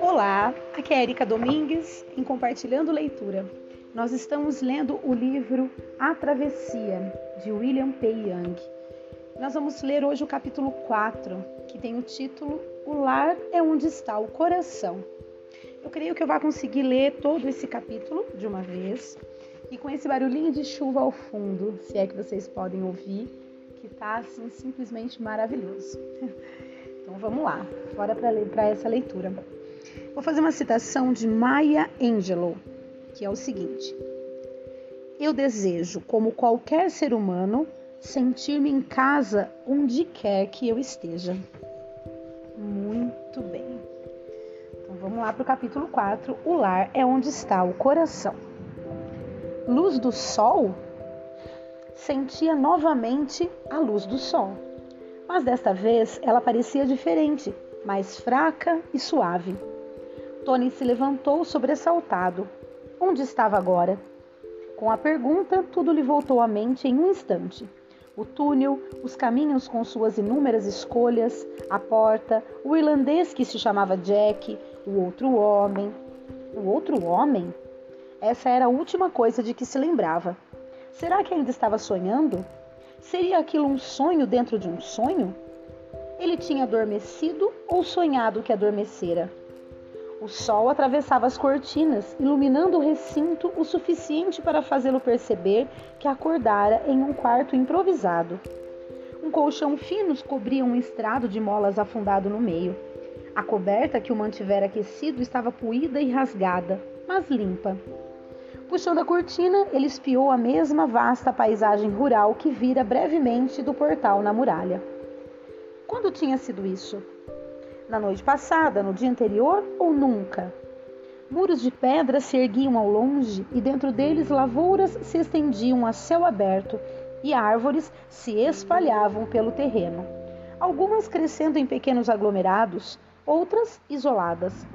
Olá, aqui é Erika Domingues em Compartilhando Leitura. Nós estamos lendo o livro A Travessia, de William P. Young. Nós vamos ler hoje o capítulo 4, que tem o título O Lar é onde está o coração. Eu creio que eu vou conseguir ler todo esse capítulo de uma vez e com esse barulhinho de chuva ao fundo, se é que vocês podem ouvir, que tá assim simplesmente maravilhoso. Então vamos lá, bora para essa leitura. Vou fazer uma citação de Maya Angelou, que é o seguinte: Eu desejo, como qualquer ser humano, sentir-me em casa onde quer que eu esteja. Muito bem. Então vamos lá para o capítulo 4. O lar é onde está o coração. Luz do sol? Sentia novamente a luz do sol. Mas desta vez ela parecia diferente, mais fraca e suave. Tony se levantou sobressaltado. Onde estava agora? Com a pergunta, tudo lhe voltou à mente em um instante. O túnel, os caminhos com suas inúmeras escolhas, a porta, o irlandês que se chamava Jack, o outro homem. O outro homem? Essa era a última coisa de que se lembrava. Será que ainda estava sonhando? Seria aquilo um sonho dentro de um sonho? Ele tinha adormecido ou sonhado que adormecera? O sol atravessava as cortinas, iluminando o recinto o suficiente para fazê-lo perceber que acordara em um quarto improvisado. Um colchão fino cobria um estrado de molas afundado no meio. A coberta que o mantivera aquecido estava poída e rasgada, mas limpa. Puxando a cortina, ele espiou a mesma vasta paisagem rural que vira brevemente do portal na muralha. Quando tinha sido isso? Na noite passada, no dia anterior ou nunca? Muros de pedra se erguiam ao longe e dentro deles lavouras se estendiam a céu aberto e árvores se espalhavam pelo terreno, algumas crescendo em pequenos aglomerados, outras isoladas.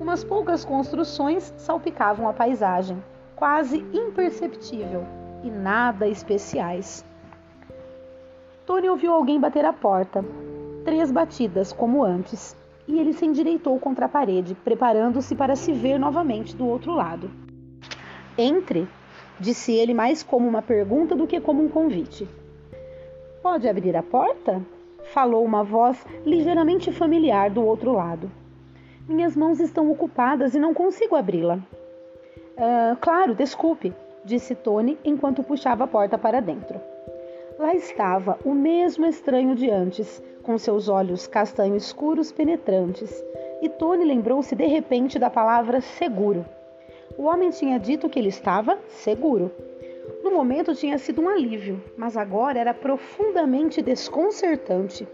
Umas poucas construções salpicavam a paisagem, quase imperceptível e nada especiais. Tony ouviu alguém bater à porta três batidas, como antes, e ele se endireitou contra a parede, preparando-se para se ver novamente do outro lado. Entre, disse ele mais como uma pergunta do que como um convite. Pode abrir a porta? Falou uma voz ligeiramente familiar do outro lado. Minhas mãos estão ocupadas e não consigo abri-la. Ah, claro, desculpe, disse Tony enquanto puxava a porta para dentro. Lá estava o mesmo estranho de antes, com seus olhos castanho escuros penetrantes, e Tony lembrou-se de repente da palavra seguro. O homem tinha dito que ele estava seguro. No momento tinha sido um alívio, mas agora era profundamente desconcertante.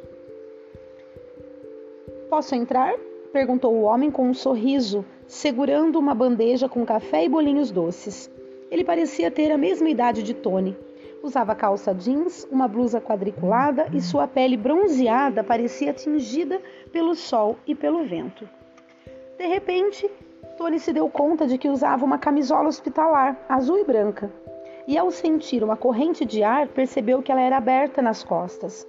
Posso entrar? Perguntou o homem com um sorriso, segurando uma bandeja com café e bolinhos doces. Ele parecia ter a mesma idade de Tony Usava calça jeans, uma blusa quadriculada e sua pele bronzeada parecia tingida pelo sol e pelo vento. De repente, Tony se deu conta de que usava uma camisola hospitalar, azul e branca, e ao sentir uma corrente de ar, percebeu que ela era aberta nas costas.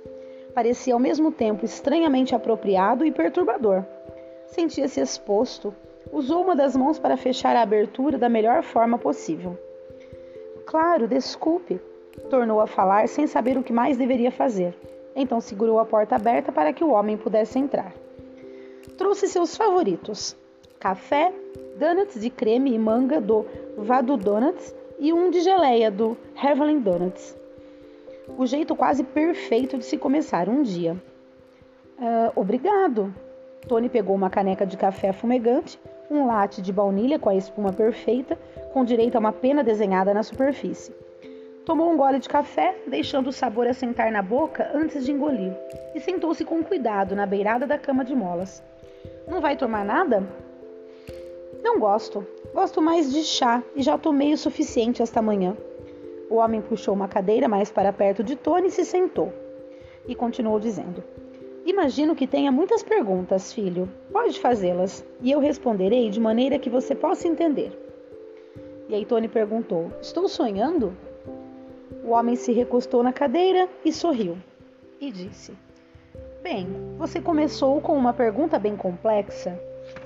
Parecia ao mesmo tempo estranhamente apropriado e perturbador. Sentia-se exposto. Usou uma das mãos para fechar a abertura da melhor forma possível. Claro, desculpe, Tornou a falar sem saber o que mais deveria fazer. Então segurou a porta aberta para que o homem pudesse entrar. Trouxe seus favoritos: café, donuts de creme e manga do Vado Donuts e um de geleia do Heavenly Donuts. O jeito quase perfeito de se começar um dia. Uh, obrigado. Tony pegou uma caneca de café fumegante, um latte de baunilha com a espuma perfeita, com direito a uma pena desenhada na superfície. Tomou um gole de café, deixando o sabor assentar na boca antes de engolir, e sentou-se com cuidado na beirada da cama de molas. Não vai tomar nada? Não gosto. Gosto mais de chá e já tomei o suficiente esta manhã. O homem puxou uma cadeira mais para perto de Tony e se sentou. E continuou dizendo: Imagino que tenha muitas perguntas, filho. Pode fazê-las e eu responderei de maneira que você possa entender. E aí Tony perguntou: Estou sonhando? O homem se recostou na cadeira e sorriu. E disse: Bem, você começou com uma pergunta bem complexa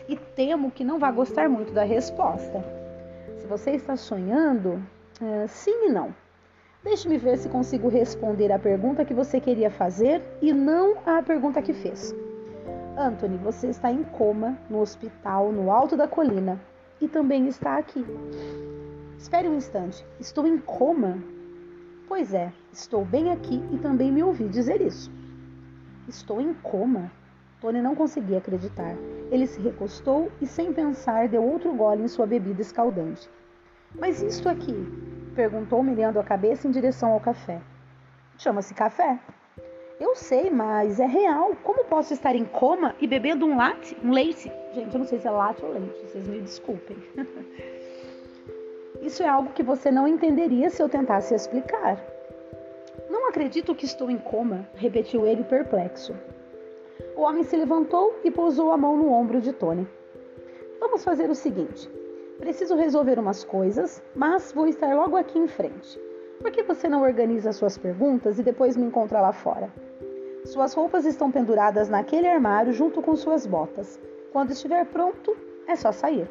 e temo que não vá gostar muito da resposta. Se você está sonhando, é, sim e não. Deixe-me ver se consigo responder a pergunta que você queria fazer e não a pergunta que fez. Anthony, você está em coma no hospital no alto da colina e também está aqui. Espere um instante, estou em coma? Pois é, estou bem aqui e também me ouvi dizer isso. Estou em coma? Tony não conseguia acreditar. Ele se recostou e, sem pensar, deu outro gole em sua bebida escaldante. Mas isto aqui? Perguntou, mirando a cabeça em direção ao café. Chama-se café. Eu sei, mas é real. Como posso estar em coma e bebendo um latte, um leite? Gente, eu não sei se é latte ou leite, vocês me desculpem. Isso é algo que você não entenderia se eu tentasse explicar. Não acredito que estou em coma, repetiu ele perplexo. O homem se levantou e pousou a mão no ombro de Tony. Vamos fazer o seguinte: preciso resolver umas coisas, mas vou estar logo aqui em frente. Por que você não organiza suas perguntas e depois me encontra lá fora? Suas roupas estão penduradas naquele armário junto com suas botas. Quando estiver pronto, é só sair.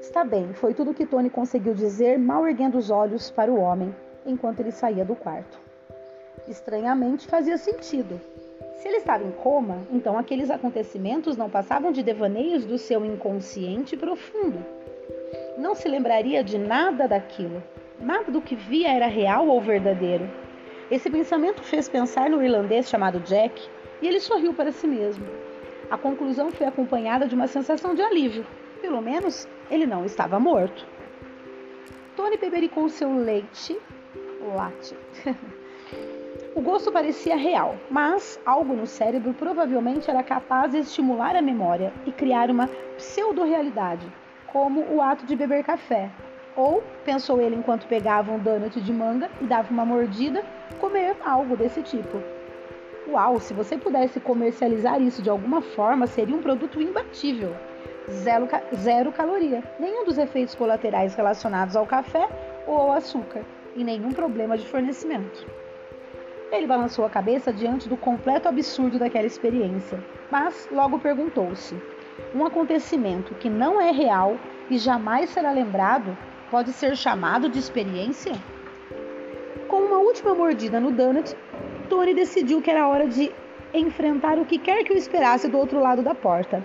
Está bem, foi tudo que Tony conseguiu dizer, mal erguendo os olhos para o homem, enquanto ele saía do quarto. Estranhamente fazia sentido. Se ele estava em coma, então aqueles acontecimentos não passavam de devaneios do seu inconsciente profundo. Não se lembraria de nada daquilo. Nada do que via era real ou verdadeiro. Esse pensamento fez pensar no irlandês chamado Jack e ele sorriu para si mesmo. A conclusão foi acompanhada de uma sensação de alívio. Pelo menos ele não estava morto. Tony bebericou seu leite, latte. O gosto parecia real, mas algo no cérebro provavelmente era capaz de estimular a memória e criar uma pseudo-realidade, como o ato de beber café. Ou, pensou ele enquanto pegava um donut de manga e dava uma mordida, comer algo desse tipo. Uau, se você pudesse comercializar isso de alguma forma, seria um produto imbatível. Zero, zero caloria, nenhum dos efeitos colaterais relacionados ao café ou ao açúcar, e nenhum problema de fornecimento. Ele balançou a cabeça diante do completo absurdo daquela experiência, mas logo perguntou-se: um acontecimento que não é real e jamais será lembrado pode ser chamado de experiência? Com uma última mordida no donut, Tony decidiu que era hora de enfrentar o que quer que o esperasse do outro lado da porta.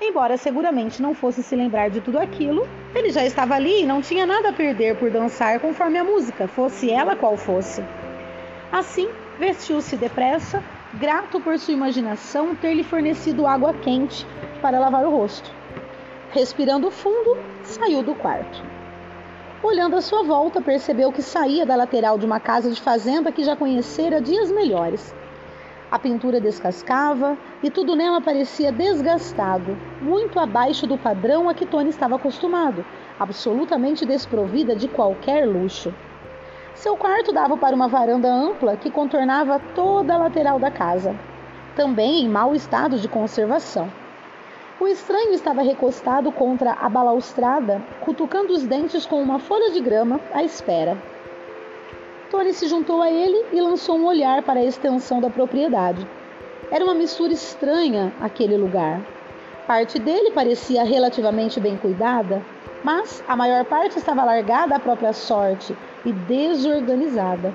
Embora seguramente não fosse se lembrar de tudo aquilo, ele já estava ali e não tinha nada a perder por dançar conforme a música, fosse ela qual fosse. Assim, vestiu-se depressa, grato por sua imaginação ter lhe fornecido água quente para lavar o rosto. Respirando fundo, saiu do quarto. Olhando à sua volta, percebeu que saía da lateral de uma casa de fazenda que já conhecera dias melhores. A pintura descascava e tudo nela parecia desgastado, muito abaixo do padrão a que Tony estava acostumado, absolutamente desprovida de qualquer luxo. Seu quarto dava para uma varanda ampla que contornava toda a lateral da casa, também em mau estado de conservação. O estranho estava recostado contra a balaustrada, cutucando os dentes com uma folha de grama à espera. Tony se juntou a ele e lançou um olhar para a extensão da propriedade. Era uma mistura estranha aquele lugar. Parte dele parecia relativamente bem cuidada, mas a maior parte estava largada à própria sorte e desorganizada.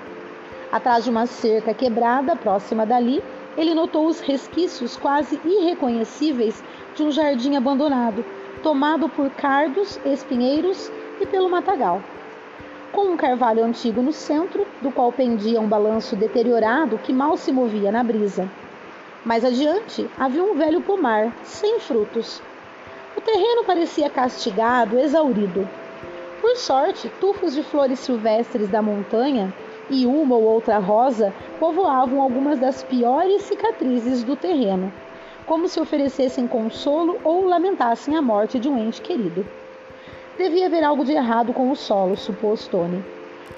Atrás de uma cerca quebrada próxima dali, ele notou os resquícios quase irreconhecíveis de um jardim abandonado, tomado por cardos, espinheiros e pelo matagal. Com um carvalho antigo no centro, do qual pendia um balanço deteriorado que mal se movia na brisa. Mais adiante havia um velho pomar, sem frutos. O terreno parecia castigado, exaurido. Por sorte, tufos de flores silvestres da montanha e uma ou outra rosa povoavam algumas das piores cicatrizes do terreno, como se oferecessem consolo ou lamentassem a morte de um ente querido. Devia haver algo de errado com o solo, supôs Tony.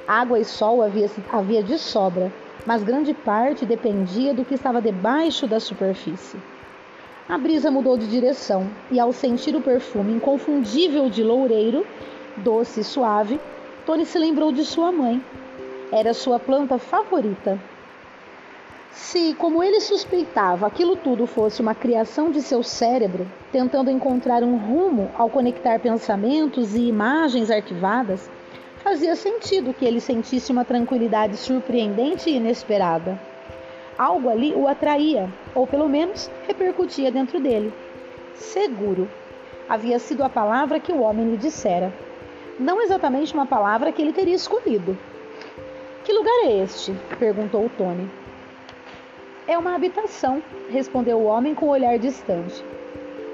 Água e sol havia, havia de sobra, mas grande parte dependia do que estava debaixo da superfície. A brisa mudou de direção e, ao sentir o perfume inconfundível de loureiro, doce e suave, Tony se lembrou de sua mãe. Era sua planta favorita. Se, como ele suspeitava, aquilo tudo fosse uma criação de seu cérebro, tentando encontrar um rumo ao conectar pensamentos e imagens arquivadas, fazia sentido que ele sentisse uma tranquilidade surpreendente e inesperada. Algo ali o atraía, ou pelo menos repercutia dentro dele. Seguro. Havia sido a palavra que o homem lhe dissera. Não exatamente uma palavra que ele teria escolhido. Que lugar é este? perguntou Tony. É uma habitação, respondeu o homem com um olhar distante.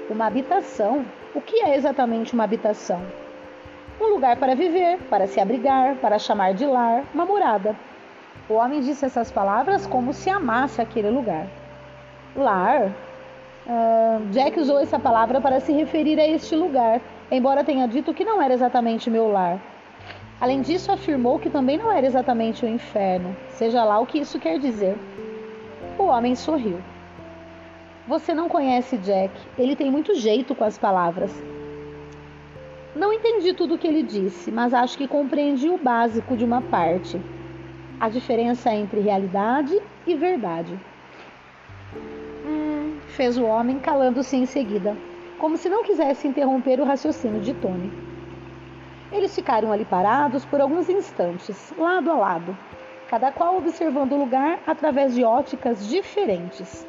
Uma habitação? O que é exatamente uma habitação? Um lugar para viver, para se abrigar, para chamar de lar, uma morada. O homem disse essas palavras como se amasse aquele lugar. Lar? Uh, Jack usou essa palavra para se referir a este lugar, embora tenha dito que não era exatamente meu lar. Além disso, afirmou que também não era exatamente o inferno, seja lá o que isso quer dizer. O homem sorriu. Você não conhece Jack. Ele tem muito jeito com as palavras. Não entendi tudo o que ele disse, mas acho que compreendi o básico de uma parte. A diferença entre realidade e verdade. Hum, fez o homem, calando-se em seguida, como se não quisesse interromper o raciocínio de Tony. Eles ficaram ali parados por alguns instantes, lado a lado, cada qual observando o lugar através de óticas diferentes.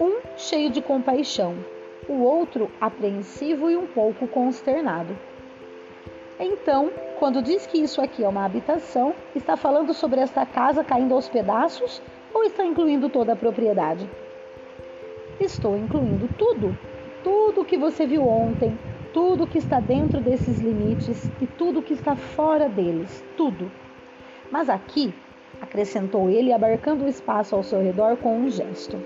Um cheio de compaixão, o outro apreensivo e um pouco consternado. Então, quando diz que isso aqui é uma habitação, está falando sobre esta casa caindo aos pedaços ou está incluindo toda a propriedade? Estou incluindo tudo. Tudo que você viu ontem, tudo que está dentro desses limites e tudo que está fora deles, tudo. Mas aqui acrescentou ele, abarcando o espaço ao seu redor com um gesto.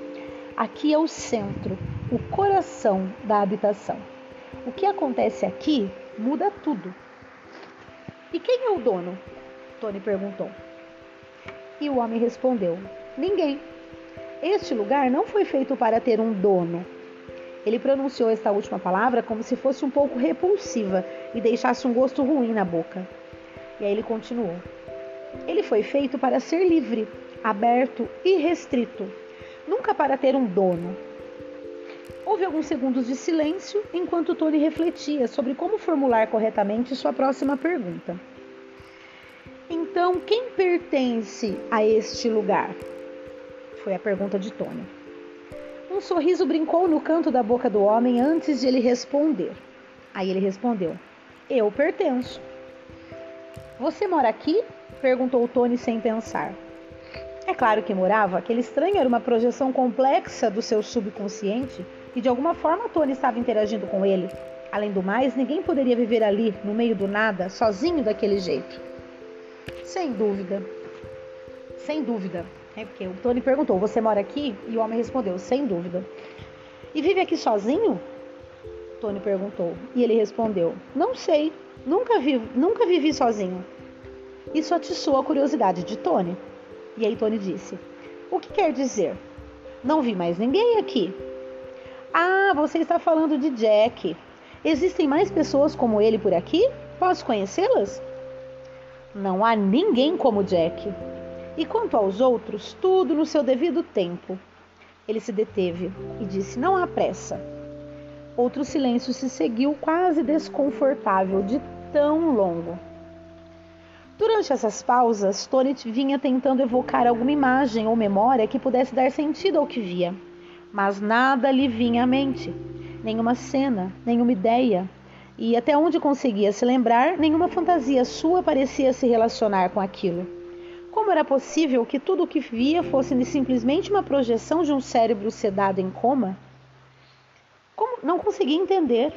Aqui é o centro, o coração da habitação. O que acontece aqui muda tudo. E quem é o dono? Tony perguntou. E o homem respondeu: Ninguém. Este lugar não foi feito para ter um dono. Ele pronunciou esta última palavra como se fosse um pouco repulsiva e deixasse um gosto ruim na boca. E aí ele continuou: ele foi feito para ser livre, aberto e restrito, nunca para ter um dono. Houve alguns segundos de silêncio enquanto Tony refletia sobre como formular corretamente sua próxima pergunta. Então, quem pertence a este lugar? Foi a pergunta de Tony. Um sorriso brincou no canto da boca do homem antes de ele responder. Aí ele respondeu: Eu pertenço. Você mora aqui? Perguntou Tony sem pensar. É claro que morava, aquele estranho era uma projeção complexa do seu subconsciente e de alguma forma Tony estava interagindo com ele. Além do mais, ninguém poderia viver ali, no meio do nada, sozinho daquele jeito. Sem dúvida. Sem dúvida. É porque o Tony perguntou: Você mora aqui? E o homem respondeu: Sem dúvida. E vive aqui sozinho? Tony perguntou. E ele respondeu: Não sei. Nunca, vi, nunca vivi sozinho. Isso atiçou a curiosidade de Tony. E aí Tony disse: O que quer dizer? Não vi mais ninguém aqui. Ah, você está falando de Jack. Existem mais pessoas como ele por aqui? Posso conhecê-las? Não há ninguém como Jack. E quanto aos outros, tudo no seu devido tempo. Ele se deteve e disse: Não há pressa. Outro silêncio se seguiu, quase desconfortável, de tão longo. Durante essas pausas, Tony vinha tentando evocar alguma imagem ou memória que pudesse dar sentido ao que via, mas nada lhe vinha à mente. Nenhuma cena, nenhuma ideia. E até onde conseguia se lembrar, nenhuma fantasia sua parecia se relacionar com aquilo. Como era possível que tudo o que via fosse simplesmente uma projeção de um cérebro sedado em coma? Como não conseguia entender.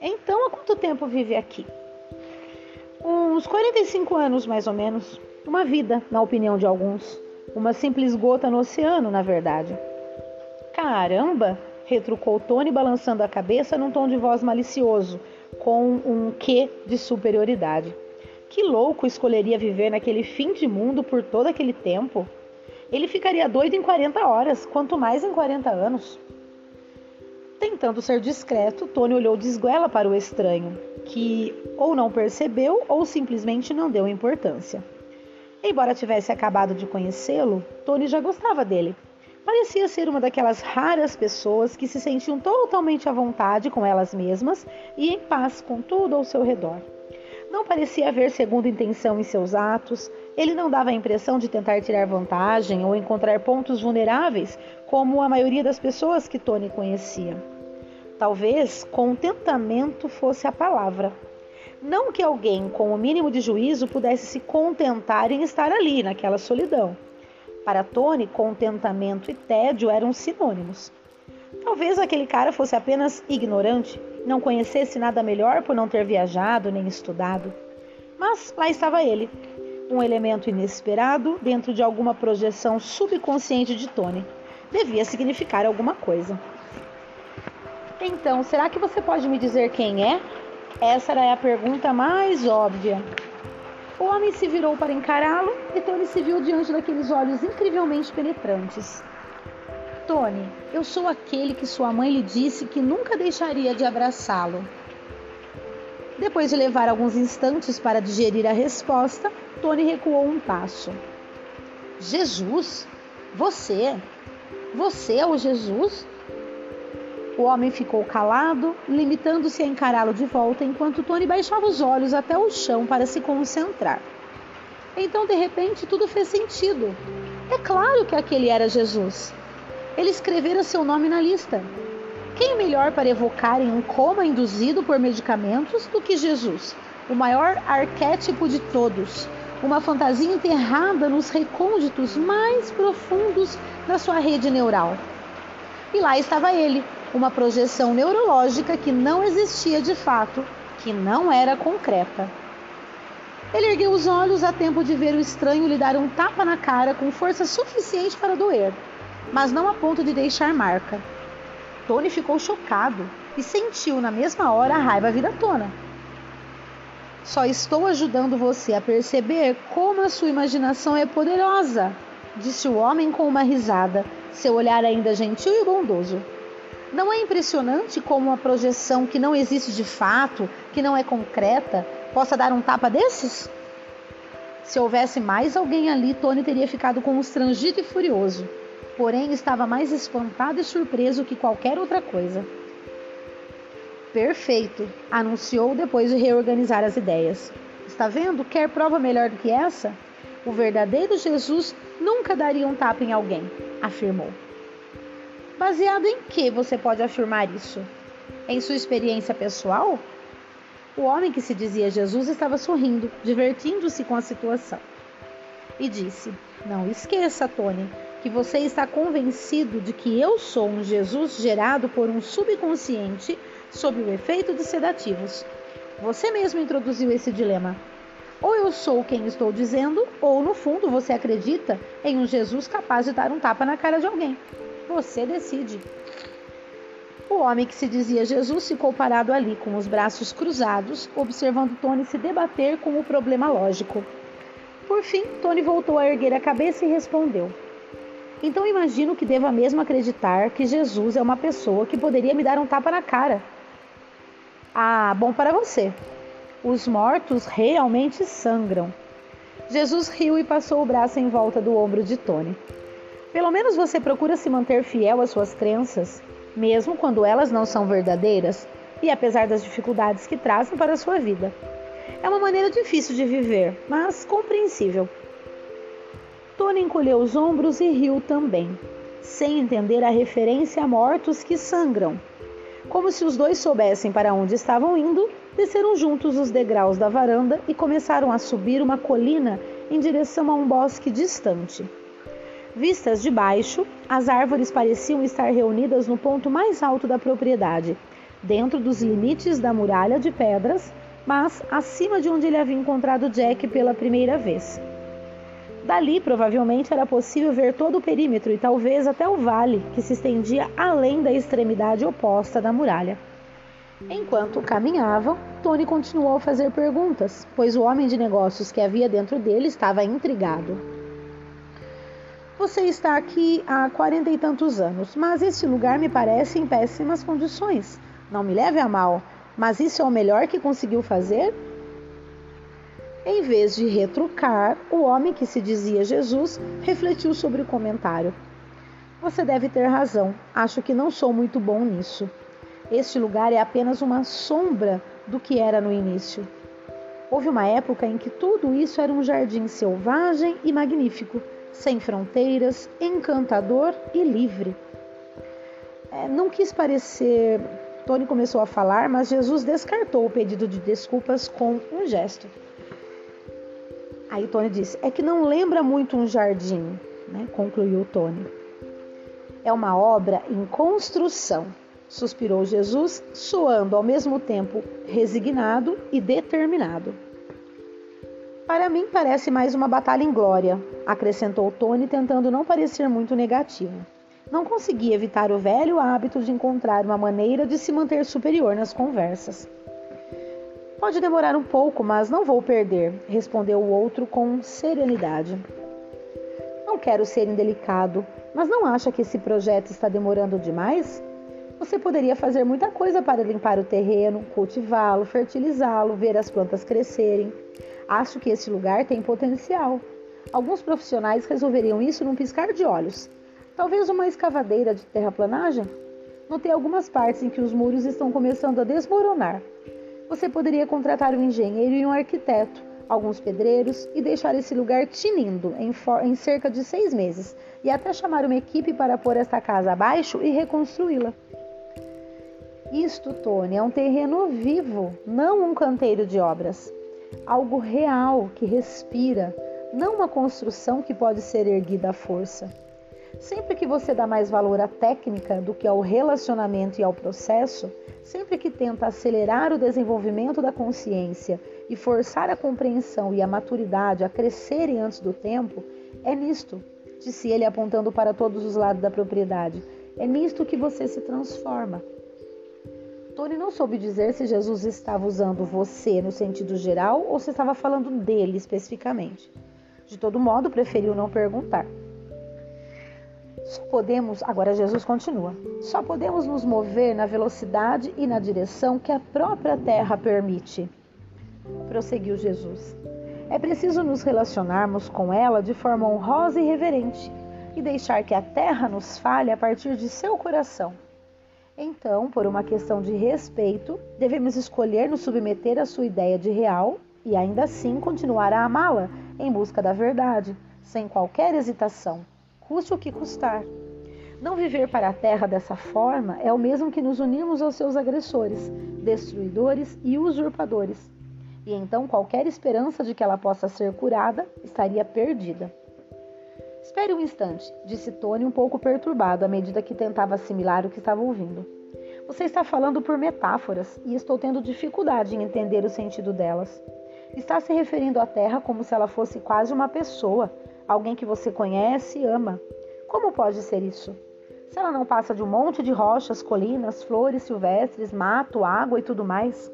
Então, há quanto tempo vive aqui? Uns 45 anos, mais ou menos. Uma vida, na opinião de alguns. Uma simples gota no oceano, na verdade. Caramba! retrucou Tony, balançando a cabeça num tom de voz malicioso, com um quê de superioridade. Que louco escolheria viver naquele fim de mundo por todo aquele tempo? Ele ficaria doido em 40 horas, quanto mais em 40 anos. Tentando ser discreto, Tony olhou de esguela para o estranho, que ou não percebeu ou simplesmente não deu importância. Embora tivesse acabado de conhecê-lo, Tony já gostava dele. Parecia ser uma daquelas raras pessoas que se sentiam totalmente à vontade com elas mesmas e em paz com tudo ao seu redor. Não parecia haver segunda intenção em seus atos, ele não dava a impressão de tentar tirar vantagem ou encontrar pontos vulneráveis, como a maioria das pessoas que Tony conhecia. Talvez contentamento fosse a palavra. Não que alguém com o mínimo de juízo pudesse se contentar em estar ali, naquela solidão. Para Tony, contentamento e tédio eram sinônimos. Talvez aquele cara fosse apenas ignorante, não conhecesse nada melhor por não ter viajado nem estudado. Mas lá estava ele, um elemento inesperado dentro de alguma projeção subconsciente de Tony. Devia significar alguma coisa. Então, será que você pode me dizer quem é? Essa era a pergunta mais óbvia. O homem se virou para encará-lo e Tony se viu diante daqueles olhos incrivelmente penetrantes. Tony, eu sou aquele que sua mãe lhe disse que nunca deixaria de abraçá-lo. Depois de levar alguns instantes para digerir a resposta, Tony recuou um passo. Jesus? Você? Você é o Jesus? O homem ficou calado, limitando-se a encará-lo de volta, enquanto Tony baixava os olhos até o chão para se concentrar. Então, de repente, tudo fez sentido. É claro que aquele era Jesus ele escrevera seu nome na lista. Quem melhor para evocar em um coma induzido por medicamentos do que Jesus, o maior arquétipo de todos, uma fantasia enterrada nos recônditos mais profundos da sua rede neural. E lá estava ele, uma projeção neurológica que não existia de fato, que não era concreta. Ele ergueu os olhos a tempo de ver o estranho lhe dar um tapa na cara com força suficiente para doer mas não a ponto de deixar marca. Tony ficou chocado e sentiu na mesma hora a raiva vir à tona. Só estou ajudando você a perceber como a sua imaginação é poderosa, disse o homem com uma risada, seu olhar ainda gentil e bondoso. Não é impressionante como uma projeção que não existe de fato, que não é concreta, possa dar um tapa desses? Se houvesse mais alguém ali, Tony teria ficado constrangido e furioso porém estava mais espantado e surpreso que qualquer outra coisa. Perfeito, anunciou depois de reorganizar as ideias. Está vendo? Quer prova melhor do que essa? O verdadeiro Jesus nunca daria um tapa em alguém, afirmou. Baseado em que você pode afirmar isso? Em sua experiência pessoal? O homem que se dizia Jesus estava sorrindo, divertindo-se com a situação. E disse: Não esqueça, Tony, que você está convencido de que eu sou um Jesus gerado por um subconsciente sob o efeito de sedativos. Você mesmo introduziu esse dilema. Ou eu sou quem estou dizendo, ou no fundo você acredita em um Jesus capaz de dar um tapa na cara de alguém. Você decide. O homem que se dizia Jesus ficou parado ali, com os braços cruzados, observando Tony se debater com o problema lógico. Por fim, Tony voltou a erguer a cabeça e respondeu: então imagino que deva mesmo acreditar que Jesus é uma pessoa que poderia me dar um tapa na cara. Ah, bom para você. Os mortos realmente sangram. Jesus riu e passou o braço em volta do ombro de Tony. Pelo menos você procura se manter fiel às suas crenças, mesmo quando elas não são verdadeiras e apesar das dificuldades que trazem para a sua vida. É uma maneira difícil de viver, mas compreensível. Tony encolheu os ombros e riu também, sem entender a referência a mortos que sangram. Como se os dois soubessem para onde estavam indo, desceram juntos os degraus da varanda e começaram a subir uma colina em direção a um bosque distante. Vistas de baixo, as árvores pareciam estar reunidas no ponto mais alto da propriedade, dentro dos limites da muralha de pedras, mas acima de onde ele havia encontrado Jack pela primeira vez. Dali, provavelmente, era possível ver todo o perímetro e talvez até o vale, que se estendia além da extremidade oposta da muralha. Enquanto caminhavam, Tony continuou a fazer perguntas, pois o homem de negócios que havia dentro dele estava intrigado. Você está aqui há quarenta e tantos anos, mas este lugar me parece em péssimas condições. Não me leve a mal, mas isso é o melhor que conseguiu fazer? Em vez de retrucar, o homem que se dizia Jesus refletiu sobre o comentário. Você deve ter razão, acho que não sou muito bom nisso. Este lugar é apenas uma sombra do que era no início. Houve uma época em que tudo isso era um jardim selvagem e magnífico, sem fronteiras, encantador e livre. É, não quis parecer. Tony começou a falar, mas Jesus descartou o pedido de desculpas com um gesto. Aí Tony disse: É que não lembra muito um jardim, né? concluiu Tony. É uma obra em construção, suspirou Jesus, soando ao mesmo tempo resignado e determinado. Para mim parece mais uma batalha em glória, acrescentou Tony, tentando não parecer muito negativo. Não conseguia evitar o velho hábito de encontrar uma maneira de se manter superior nas conversas. Pode demorar um pouco, mas não vou perder, respondeu o outro com serenidade. Não quero ser indelicado, mas não acha que esse projeto está demorando demais? Você poderia fazer muita coisa para limpar o terreno, cultivá-lo, fertilizá-lo, ver as plantas crescerem. Acho que esse lugar tem potencial. Alguns profissionais resolveriam isso num piscar de olhos. Talvez uma escavadeira de terraplanagem? Notei algumas partes em que os muros estão começando a desmoronar. Você poderia contratar um engenheiro e um arquiteto, alguns pedreiros e deixar esse lugar tinindo em, em cerca de seis meses, e até chamar uma equipe para pôr esta casa abaixo e reconstruí-la. Isto, Tony, é um terreno vivo, não um canteiro de obras. Algo real que respira, não uma construção que pode ser erguida à força. Sempre que você dá mais valor à técnica do que ao relacionamento e ao processo, sempre que tenta acelerar o desenvolvimento da consciência e forçar a compreensão e a maturidade a crescerem antes do tempo, é nisto, disse ele apontando para todos os lados da propriedade, é nisto que você se transforma. Tony não soube dizer se Jesus estava usando você no sentido geral ou se estava falando dele especificamente. De todo modo, preferiu não perguntar. Só podemos, agora Jesus continua, só podemos nos mover na velocidade e na direção que a própria terra permite. Prosseguiu Jesus. É preciso nos relacionarmos com ela de forma honrosa e reverente e deixar que a terra nos fale a partir de seu coração. Então, por uma questão de respeito, devemos escolher nos submeter à sua ideia de real e ainda assim continuar a amá-la em busca da verdade, sem qualquer hesitação custe o que custar. Não viver para a terra dessa forma é o mesmo que nos unirmos aos seus agressores, destruidores e usurpadores. E então qualquer esperança de que ela possa ser curada estaria perdida. Espere um instante, disse Tony um pouco perturbado à medida que tentava assimilar o que estava ouvindo. Você está falando por metáforas e estou tendo dificuldade em entender o sentido delas. Está se referindo à Terra como se ela fosse quase uma pessoa, alguém que você conhece e ama. Como pode ser isso? Se ela não passa de um monte de rochas, colinas, flores silvestres, mato, água e tudo mais?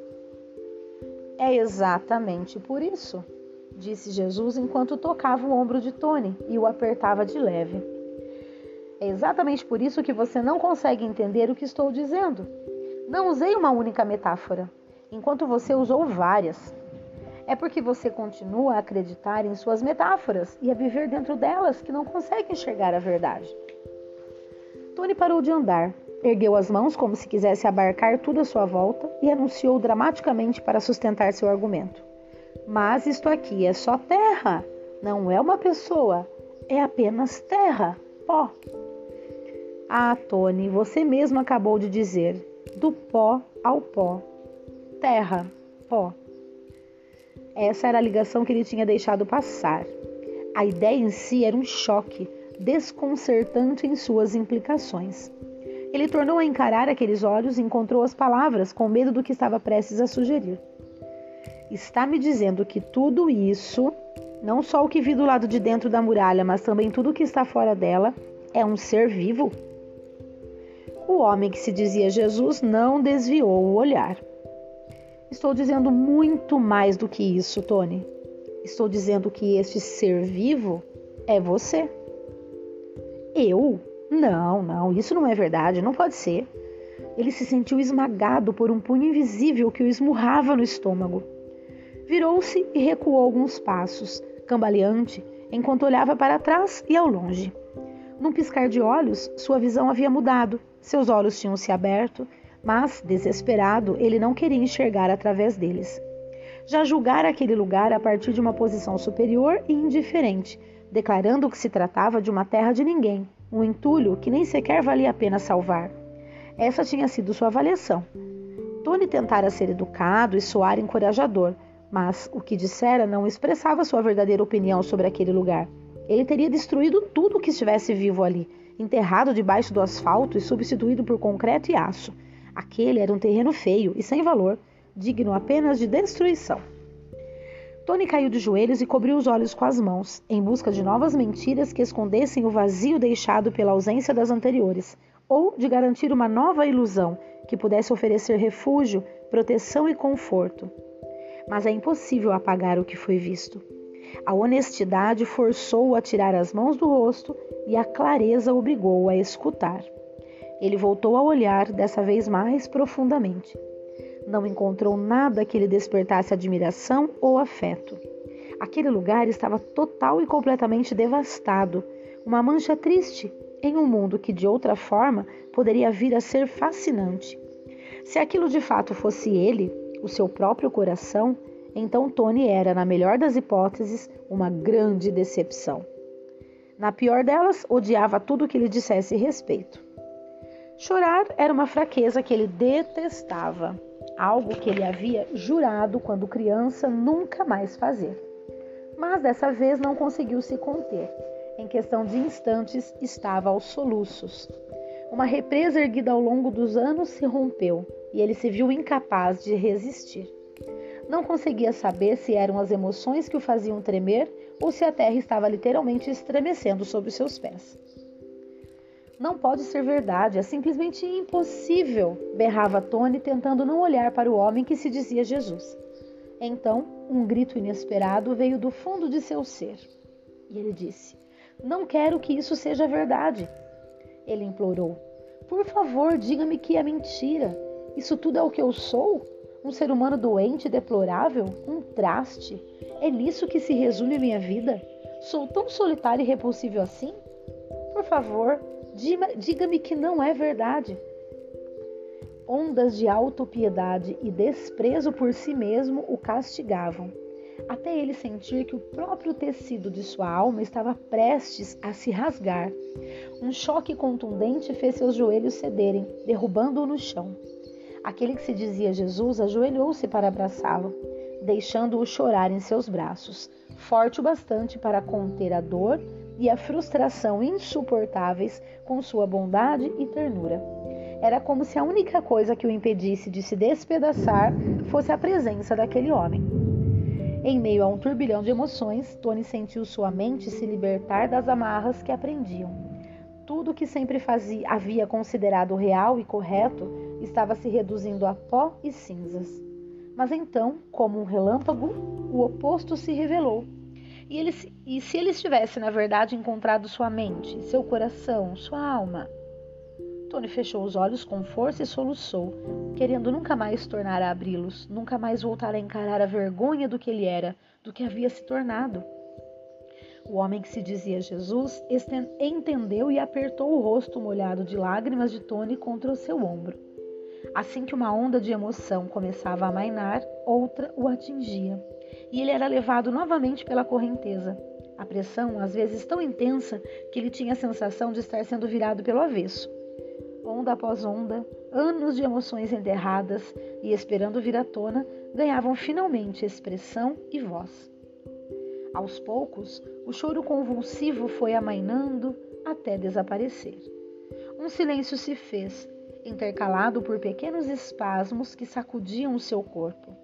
É exatamente por isso, disse Jesus enquanto tocava o ombro de Tony e o apertava de leve. É exatamente por isso que você não consegue entender o que estou dizendo. Não usei uma única metáfora, enquanto você usou várias é porque você continua a acreditar em suas metáforas e a viver dentro delas que não consegue enxergar a verdade. Tony parou de andar, ergueu as mãos como se quisesse abarcar tudo à sua volta e anunciou dramaticamente para sustentar seu argumento. Mas isto aqui é só terra, não é uma pessoa, é apenas terra, pó. Ah, Tony, você mesmo acabou de dizer: do pó ao pó. Terra, pó. Essa era a ligação que ele tinha deixado passar. A ideia em si era um choque, desconcertante em suas implicações. Ele tornou a encarar aqueles olhos e encontrou as palavras com medo do que estava prestes a sugerir. Está me dizendo que tudo isso, não só o que vi do lado de dentro da muralha, mas também tudo o que está fora dela, é um ser vivo? O homem que se dizia Jesus não desviou o olhar. Estou dizendo muito mais do que isso, Tony. Estou dizendo que este ser vivo é você. Eu? Não, não, isso não é verdade, não pode ser. Ele se sentiu esmagado por um punho invisível que o esmurrava no estômago. Virou-se e recuou alguns passos, cambaleante, enquanto olhava para trás e ao longe. Num piscar de olhos, sua visão havia mudado. Seus olhos tinham se aberto, mas, desesperado, ele não queria enxergar através deles. Já julgara aquele lugar a partir de uma posição superior e indiferente, declarando que se tratava de uma terra de ninguém, um entulho que nem sequer valia a pena salvar. Essa tinha sido sua avaliação. Tony tentara ser educado e soar encorajador, mas o que dissera não expressava sua verdadeira opinião sobre aquele lugar. Ele teria destruído tudo que estivesse vivo ali, enterrado debaixo do asfalto e substituído por concreto e aço. Aquele era um terreno feio e sem valor, digno apenas de destruição. Tony caiu de joelhos e cobriu os olhos com as mãos, em busca de novas mentiras que escondessem o vazio deixado pela ausência das anteriores, ou de garantir uma nova ilusão que pudesse oferecer refúgio, proteção e conforto. Mas é impossível apagar o que foi visto. A honestidade forçou-o a tirar as mãos do rosto e a clareza obrigou-o a escutar. Ele voltou a olhar, dessa vez mais profundamente. Não encontrou nada que lhe despertasse admiração ou afeto. Aquele lugar estava total e completamente devastado, uma mancha triste em um mundo que de outra forma poderia vir a ser fascinante. Se aquilo de fato fosse ele, o seu próprio coração, então Tony era, na melhor das hipóteses, uma grande decepção. Na pior delas, odiava tudo que lhe dissesse respeito. Chorar era uma fraqueza que ele detestava, algo que ele havia jurado quando criança nunca mais fazer. Mas dessa vez não conseguiu se conter. Em questão de instantes, estava aos soluços. Uma represa erguida ao longo dos anos se rompeu e ele se viu incapaz de resistir. Não conseguia saber se eram as emoções que o faziam tremer ou se a terra estava literalmente estremecendo sob os seus pés. Não pode ser verdade, é simplesmente impossível, berrava Tony, tentando não olhar para o homem que se dizia Jesus. Então, um grito inesperado veio do fundo de seu ser. E ele disse: Não quero que isso seja verdade. Ele implorou: Por favor, diga-me que é mentira. Isso tudo é o que eu sou? Um ser humano doente, deplorável? Um traste? É nisso que se resume a minha vida? Sou tão solitário e repulsível assim? Por favor, diga-me que não é verdade. Ondas de autopiedade e desprezo por si mesmo o castigavam, até ele sentir que o próprio tecido de sua alma estava prestes a se rasgar. Um choque contundente fez seus joelhos cederem, derrubando-o no chão. Aquele que se dizia Jesus ajoelhou-se para abraçá-lo, deixando-o chorar em seus braços, forte o bastante para conter a dor e a frustração insuportáveis com sua bondade e ternura. Era como se a única coisa que o impedisse de se despedaçar fosse a presença daquele homem. Em meio a um turbilhão de emoções, Tony sentiu sua mente se libertar das amarras que aprendiam. Tudo que sempre fazia, havia considerado real e correto estava se reduzindo a pó e cinzas. Mas então, como um relâmpago, o oposto se revelou. E, ele, e se ele tivesse, na verdade, encontrado sua mente, seu coração, sua alma? Tony fechou os olhos com força e soluçou, querendo nunca mais tornar a abri-los, nunca mais voltar a encarar a vergonha do que ele era, do que havia se tornado. O homem que se dizia Jesus entendeu e apertou o rosto molhado de lágrimas de Tony contra o seu ombro. Assim que uma onda de emoção começava a amainar, outra o atingia, e ele era levado novamente pela correnteza. A pressão, às vezes tão intensa que ele tinha a sensação de estar sendo virado pelo avesso. Onda após onda, anos de emoções enterradas e esperando vir à tona, ganhavam finalmente expressão e voz. Aos poucos, o choro convulsivo foi amainando até desaparecer. Um silêncio se fez, intercalado por pequenos espasmos que sacudiam o seu corpo.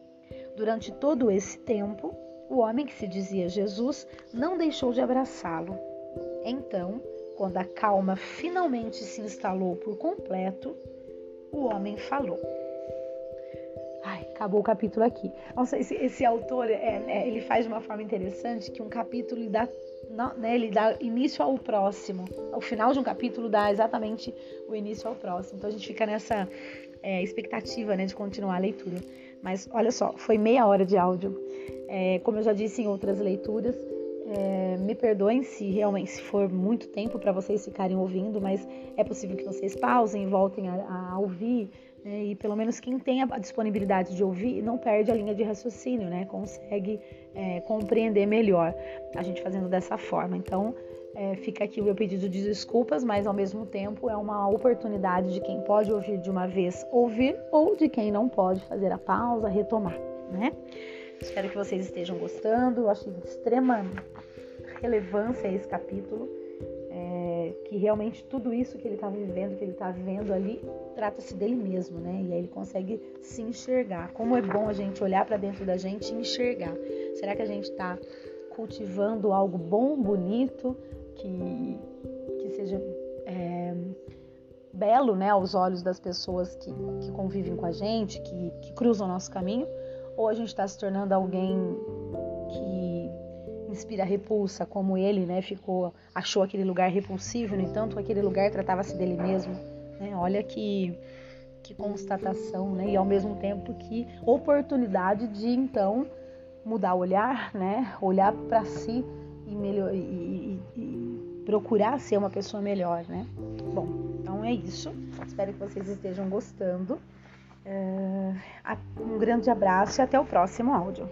Durante todo esse tempo, o homem que se dizia Jesus não deixou de abraçá-lo. Então, quando a calma finalmente se instalou por completo, o homem falou. Ai, acabou o capítulo aqui. Nossa, esse, esse autor, é, é, ele faz de uma forma interessante que um capítulo dá, né, ele dá início ao próximo. O final de um capítulo dá exatamente o início ao próximo. Então a gente fica nessa é, expectativa né, de continuar a leitura. Mas olha só, foi meia hora de áudio. É, como eu já disse em outras leituras, é, me perdoem se realmente se for muito tempo para vocês ficarem ouvindo, mas é possível que vocês pausem e voltem a, a ouvir. Né? E pelo menos quem tem a disponibilidade de ouvir não perde a linha de raciocínio, né? consegue é, compreender melhor a gente fazendo dessa forma. Então, é, fica aqui o meu pedido de desculpas, mas ao mesmo tempo é uma oportunidade de quem pode ouvir de uma vez ouvir ou de quem não pode fazer a pausa, retomar, né? Espero que vocês estejam gostando. Eu acho de extrema relevância esse capítulo. Que realmente tudo isso que ele está vivendo, que ele está vivendo ali, trata-se dele mesmo, né? E aí ele consegue se enxergar. Como é bom a gente olhar para dentro da gente e enxergar. Será que a gente está cultivando algo bom, bonito, que, que seja é, belo né, aos olhos das pessoas que, que convivem com a gente, que, que cruzam o nosso caminho? Ou a gente está se tornando alguém inspira repulsa, como ele, né, ficou, achou aquele lugar repulsivo, no entanto, aquele lugar tratava-se dele mesmo, né? Olha que que constatação, né? E ao mesmo tempo que oportunidade de então mudar o olhar, né? Olhar para si e, melhor, e, e, e, procurar ser uma pessoa melhor, né? Bom, então é isso. Espero que vocês estejam gostando. Uh, um grande abraço e até o próximo áudio.